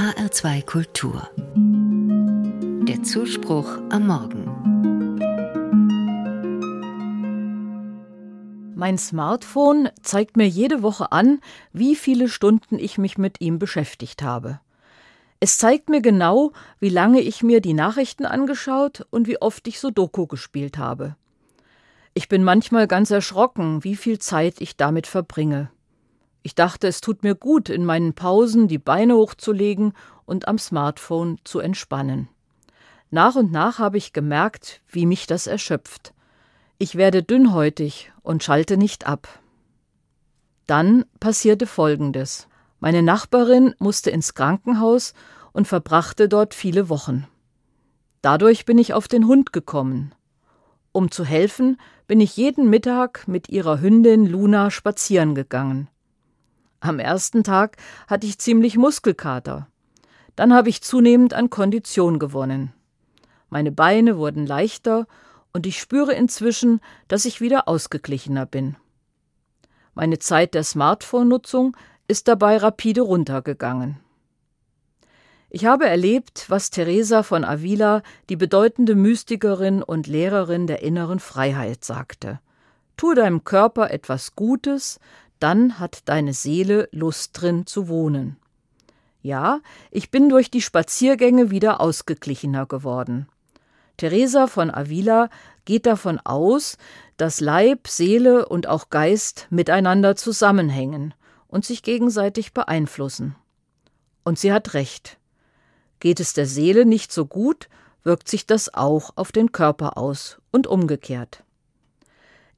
HR2 Kultur. Der Zuspruch am Morgen. Mein Smartphone zeigt mir jede Woche an, wie viele Stunden ich mich mit ihm beschäftigt habe. Es zeigt mir genau, wie lange ich mir die Nachrichten angeschaut und wie oft ich Sudoku gespielt habe. Ich bin manchmal ganz erschrocken, wie viel Zeit ich damit verbringe. Ich dachte, es tut mir gut, in meinen Pausen die Beine hochzulegen und am Smartphone zu entspannen. Nach und nach habe ich gemerkt, wie mich das erschöpft. Ich werde dünnhäutig und schalte nicht ab. Dann passierte Folgendes. Meine Nachbarin musste ins Krankenhaus und verbrachte dort viele Wochen. Dadurch bin ich auf den Hund gekommen. Um zu helfen, bin ich jeden Mittag mit ihrer Hündin Luna spazieren gegangen. Am ersten Tag hatte ich ziemlich Muskelkater. Dann habe ich zunehmend an Kondition gewonnen. Meine Beine wurden leichter und ich spüre inzwischen, dass ich wieder ausgeglichener bin. Meine Zeit der Smartphone-Nutzung ist dabei rapide runtergegangen. Ich habe erlebt, was Teresa von Avila, die bedeutende Mystikerin und Lehrerin der inneren Freiheit, sagte. Tu deinem Körper etwas Gutes, dann hat deine Seele Lust drin zu wohnen. Ja, ich bin durch die Spaziergänge wieder ausgeglichener geworden. Teresa von Avila geht davon aus, dass Leib, Seele und auch Geist miteinander zusammenhängen und sich gegenseitig beeinflussen. Und sie hat recht. Geht es der Seele nicht so gut, wirkt sich das auch auf den Körper aus und umgekehrt.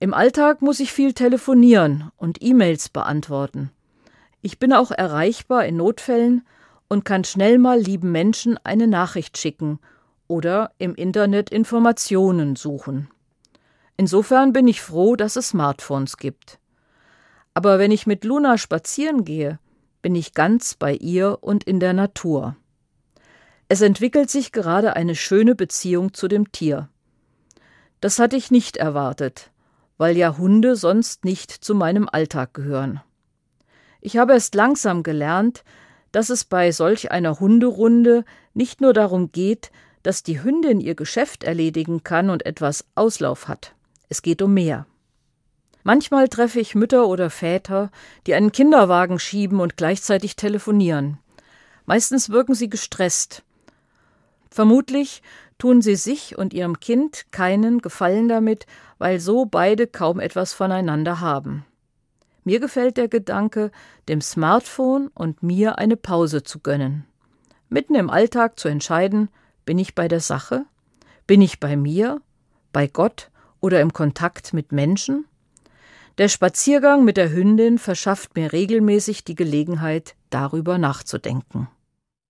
Im Alltag muss ich viel telefonieren und E-Mails beantworten. Ich bin auch erreichbar in Notfällen und kann schnell mal lieben Menschen eine Nachricht schicken oder im Internet Informationen suchen. Insofern bin ich froh, dass es Smartphones gibt. Aber wenn ich mit Luna spazieren gehe, bin ich ganz bei ihr und in der Natur. Es entwickelt sich gerade eine schöne Beziehung zu dem Tier. Das hatte ich nicht erwartet, weil ja Hunde sonst nicht zu meinem Alltag gehören. Ich habe erst langsam gelernt, dass es bei solch einer Hunderunde nicht nur darum geht, dass die Hündin ihr Geschäft erledigen kann und etwas Auslauf hat. Es geht um mehr. Manchmal treffe ich Mütter oder Väter, die einen Kinderwagen schieben und gleichzeitig telefonieren. Meistens wirken sie gestresst. Vermutlich tun sie sich und ihrem Kind keinen Gefallen damit, weil so beide kaum etwas voneinander haben. Mir gefällt der Gedanke, dem Smartphone und mir eine Pause zu gönnen. Mitten im Alltag zu entscheiden, bin ich bei der Sache? Bin ich bei mir? Bei Gott oder im Kontakt mit Menschen? Der Spaziergang mit der Hündin verschafft mir regelmäßig die Gelegenheit, darüber nachzudenken.